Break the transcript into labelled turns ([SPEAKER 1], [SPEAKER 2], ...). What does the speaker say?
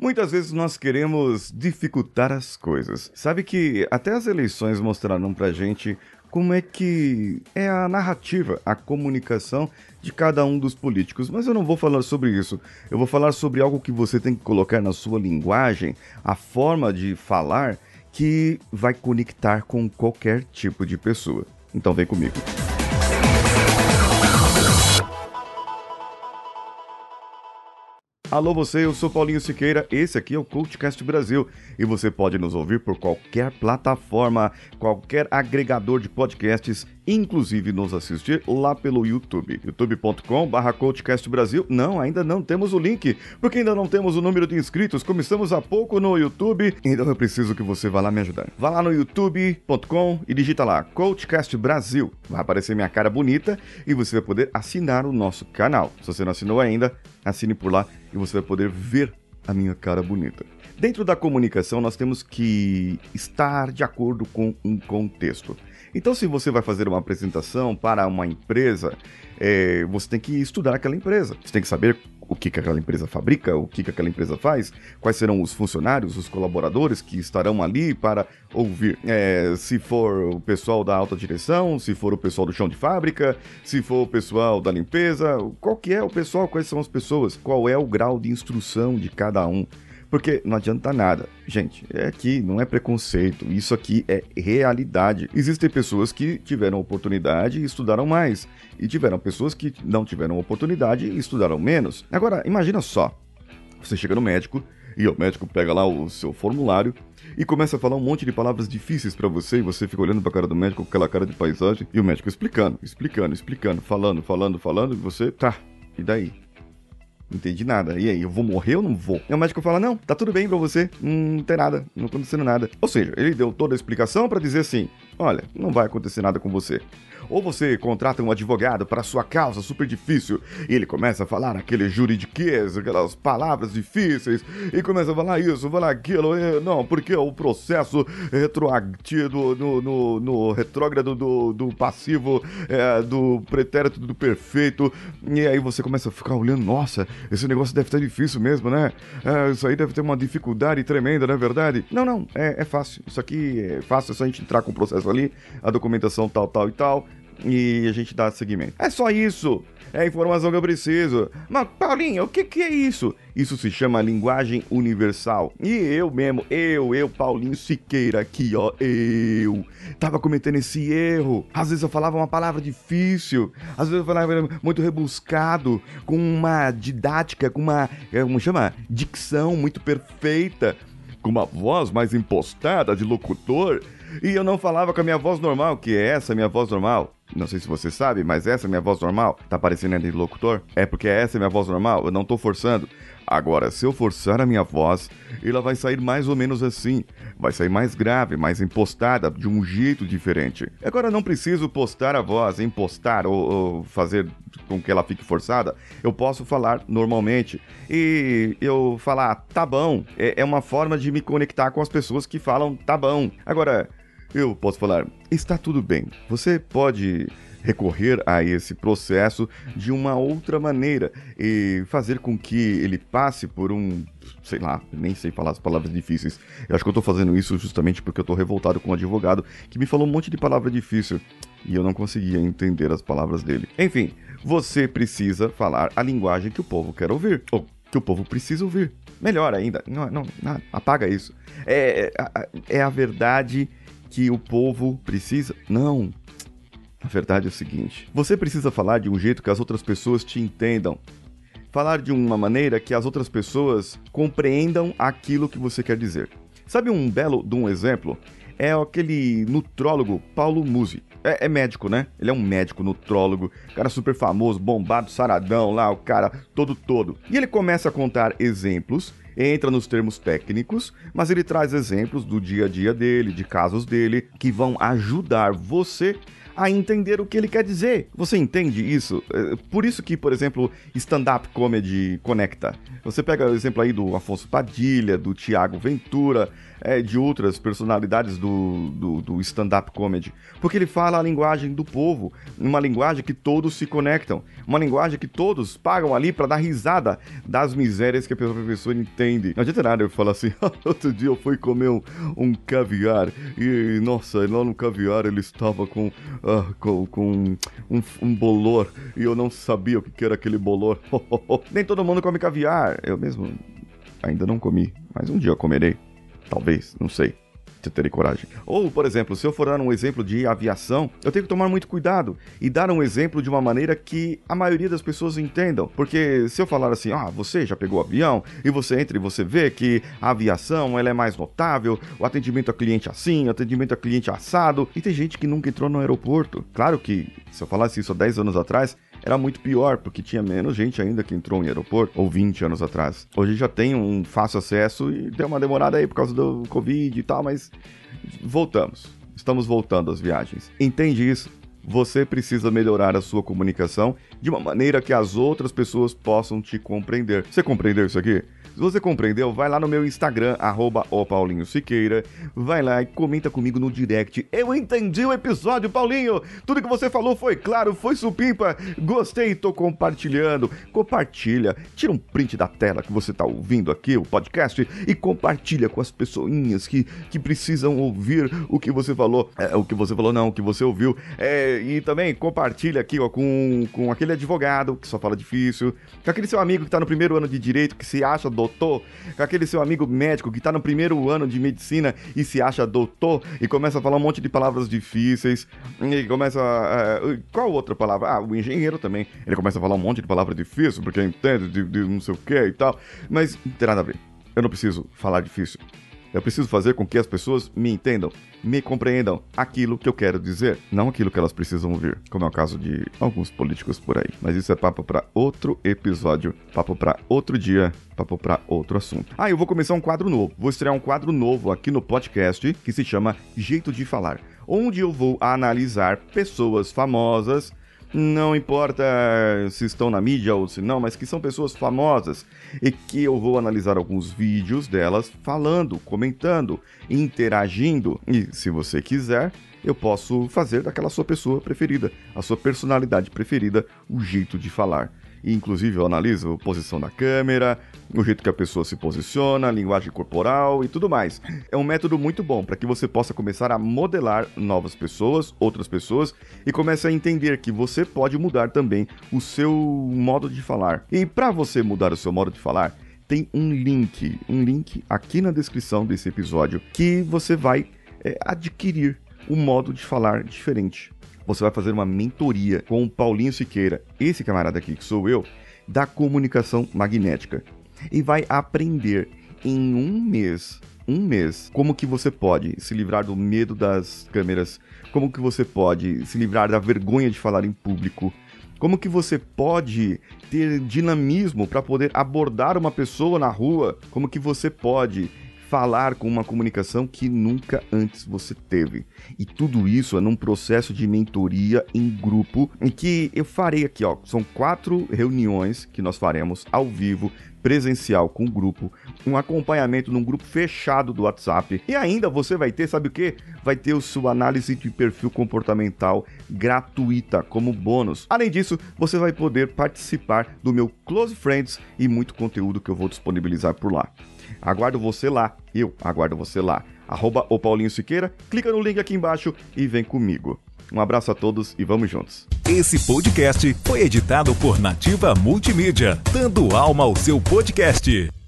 [SPEAKER 1] Muitas vezes nós queremos dificultar as coisas. Sabe que até as eleições mostraram pra gente como é que é a narrativa, a comunicação de cada um dos políticos. Mas eu não vou falar sobre isso. Eu vou falar sobre algo que você tem que colocar na sua linguagem, a forma de falar que vai conectar com qualquer tipo de pessoa. Então vem comigo. Alô você, eu sou Paulinho Siqueira, esse aqui é o CoachCast Brasil. E você pode nos ouvir por qualquer plataforma, qualquer agregador de podcasts, inclusive nos assistir lá pelo YouTube, youtube.com barra Brasil. Não, ainda não temos o link, porque ainda não temos o número de inscritos, começamos há pouco no YouTube, então eu preciso que você vá lá me ajudar. Vá lá no youtube.com e digita lá CoachCast Brasil, vai aparecer minha cara bonita e você vai poder assinar o nosso canal. Se você não assinou ainda, assine por lá e você vai poder ver a minha cara bonita. Dentro da comunicação, nós temos que estar de acordo com um contexto. Então, se você vai fazer uma apresentação para uma empresa, é, você tem que estudar aquela empresa. Você tem que saber o que, que aquela empresa fabrica, o que, que aquela empresa faz, quais serão os funcionários, os colaboradores que estarão ali para ouvir. É, se for o pessoal da alta direção, se for o pessoal do chão de fábrica, se for o pessoal da limpeza, qual que é o pessoal, quais são as pessoas, qual é o grau de instrução de cada um. Porque não adianta nada. Gente, é aqui, não é preconceito. Isso aqui é realidade. Existem pessoas que tiveram oportunidade e estudaram mais. E tiveram pessoas que não tiveram oportunidade e estudaram menos. Agora, imagina só. Você chega no médico e o médico pega lá o seu formulário e começa a falar um monte de palavras difíceis para você e você fica olhando pra cara do médico com aquela cara de paisagem e o médico explicando, explicando, explicando, falando, falando, falando e você, tá, e daí? Não entendi nada. E aí, eu vou morrer ou não vou? E o médico fala: Não, tá tudo bem pra você. Não tem nada, não tá acontecendo nada. Ou seja, ele deu toda a explicação para dizer assim: Olha, não vai acontecer nada com você. Ou você contrata um advogado para sua causa super difícil e ele começa a falar aquele juridiquês, aquelas palavras difíceis, e começa a falar isso, falar aquilo, e, não, porque o processo retroativo no, no, no retrógrado do, do passivo, é, do pretérito do perfeito, e aí você começa a ficar olhando, nossa, esse negócio deve estar difícil mesmo, né? É, isso aí deve ter uma dificuldade tremenda, não é verdade? Não, não, é, é fácil. Isso aqui é fácil, é só a gente entrar com o processo ali, a documentação tal, tal e tal e a gente dá seguimento. É só isso. É a informação que eu preciso. Mas, Paulinho, o que, que é isso? Isso se chama linguagem universal. E eu mesmo, eu, eu, Paulinho Siqueira, aqui, ó, eu, tava cometendo esse erro. Às vezes eu falava uma palavra difícil, às vezes eu falava muito rebuscado, com uma didática, com uma, é, como chama? Dicção muito perfeita, com uma voz mais impostada de locutor. E eu não falava com a minha voz normal, que é essa minha voz normal. Não sei se você sabe, mas essa é minha voz normal. Tá parecendo de locutor? É porque essa é minha voz normal, eu não tô forçando. Agora, se eu forçar a minha voz, ela vai sair mais ou menos assim. Vai sair mais grave, mais impostada, de um jeito diferente. Agora, não preciso postar a voz, impostar ou, ou fazer com que ela fique forçada. Eu posso falar normalmente. E eu falar tá bom é, é uma forma de me conectar com as pessoas que falam tá bom. Agora, eu posso falar, está tudo bem. Você pode recorrer a esse processo de uma outra maneira e fazer com que ele passe por um, sei lá, nem sei falar as palavras difíceis. Eu acho que eu tô fazendo isso justamente porque eu tô revoltado com um advogado que me falou um monte de palavra difícil e eu não conseguia entender as palavras dele. Enfim, você precisa falar a linguagem que o povo quer ouvir, ou que o povo precisa ouvir. Melhor ainda, não, não, não apaga isso. É, é, é a verdade que o povo precisa? Não. A verdade é o seguinte: você precisa falar de um jeito que as outras pessoas te entendam. Falar de uma maneira que as outras pessoas compreendam aquilo que você quer dizer. Sabe um belo de um exemplo? É aquele nutrólogo Paulo Musi. É, é, médico, né? Ele é um médico nutrólogo, cara super famoso, bombado, saradão lá, o cara todo todo. E ele começa a contar exemplos entra nos termos técnicos, mas ele traz exemplos do dia a dia dele, de casos dele, que vão ajudar você a entender o que ele quer dizer. Você entende isso? É, por isso que, por exemplo, stand-up comedy conecta. Você pega o exemplo aí do Afonso Padilha, do Tiago Ventura, é, de outras personalidades do, do, do stand-up comedy. Porque ele fala a linguagem do povo, uma linguagem que todos se conectam, uma linguagem que todos pagam ali para dar risada das misérias que a pessoa entende. Não adianta nada eu falar assim, outro dia eu fui comer um, um caviar e, nossa, lá no caviar ele estava com, uh, com, com um, um, bolor e eu não sabia o que era aquele bolor. Nem todo mundo come caviar, eu mesmo ainda não comi, mas um dia eu comerei. Talvez, não sei. Eu terei coragem. Ou, por exemplo, se eu for dar um exemplo de aviação, eu tenho que tomar muito cuidado e dar um exemplo de uma maneira que a maioria das pessoas entendam. Porque se eu falar assim, ah, você já pegou avião, e você entra e você vê que a aviação ela é mais notável, o atendimento a cliente assim, o atendimento a cliente assado, e tem gente que nunca entrou no aeroporto. Claro que, se eu falasse isso há 10 anos atrás, era muito pior, porque tinha menos gente ainda que entrou em aeroporto, ou 20 anos atrás. Hoje já tem um fácil acesso e deu uma demorada aí por causa do Covid e tal, mas voltamos. Estamos voltando às viagens. Entende isso? Você precisa melhorar a sua comunicação de uma maneira que as outras pessoas possam te compreender. Você compreendeu isso aqui? Se você compreendeu, vai lá no meu Instagram, arroba Siqueira, vai lá e comenta comigo no direct. Eu entendi o episódio, Paulinho! Tudo que você falou foi claro, foi supimpa, gostei, tô compartilhando. Compartilha, tira um print da tela que você tá ouvindo aqui, o podcast, e compartilha com as pessoinhas que, que precisam ouvir o que você falou. É, o que você falou não, o que você ouviu. É, e também compartilha aqui ó, com, com aquele advogado que só fala difícil, com aquele seu amigo que tá no primeiro ano de direito, que se acha doutor com aquele seu amigo médico que está no primeiro ano de medicina e se acha doutor e começa a falar um monte de palavras difíceis e começa. Uh, qual outra palavra? Ah, o engenheiro também. Ele começa a falar um monte de palavra difícil porque entende de, de não sei o que e tal. Mas não tem nada a ver. Eu não preciso falar difícil. Eu preciso fazer com que as pessoas me entendam, me compreendam aquilo que eu quero dizer, não aquilo que elas precisam ouvir, como é o caso de alguns políticos por aí. Mas isso é papo para outro episódio, papo para outro dia, papo para outro assunto. Ah, eu vou começar um quadro novo. Vou estrear um quadro novo aqui no podcast que se chama Jeito de Falar, onde eu vou analisar pessoas famosas não importa se estão na mídia ou se não, mas que são pessoas famosas e que eu vou analisar alguns vídeos delas falando, comentando, interagindo. E se você quiser, eu posso fazer daquela sua pessoa preferida, a sua personalidade preferida, o jeito de falar. Inclusive, eu analiso a posição da câmera, o jeito que a pessoa se posiciona, a linguagem corporal e tudo mais. É um método muito bom para que você possa começar a modelar novas pessoas, outras pessoas, e comece a entender que você pode mudar também o seu modo de falar. E para você mudar o seu modo de falar, tem um link, um link aqui na descrição desse episódio que você vai é, adquirir um modo de falar diferente você vai fazer uma mentoria com o Paulinho Siqueira, esse camarada aqui que sou eu, da comunicação magnética. E vai aprender em um mês, um mês, como que você pode se livrar do medo das câmeras, como que você pode se livrar da vergonha de falar em público, como que você pode ter dinamismo para poder abordar uma pessoa na rua, como que você pode falar com uma comunicação que nunca antes você teve. E tudo isso é num processo de mentoria em grupo em que eu farei aqui, ó, são quatro reuniões que nós faremos ao vivo presencial com o grupo, um acompanhamento num grupo fechado do WhatsApp. E ainda você vai ter, sabe o que? Vai ter o sua análise de perfil comportamental gratuita como bônus. Além disso, você vai poder participar do meu Close Friends e muito conteúdo que eu vou disponibilizar por lá. Aguardo você lá. Eu aguardo você lá. Arroba o Paulinho Siqueira, clica no link aqui embaixo e vem comigo. Um abraço a todos e vamos juntos.
[SPEAKER 2] Esse podcast foi editado por Nativa Multimídia, dando alma ao seu podcast.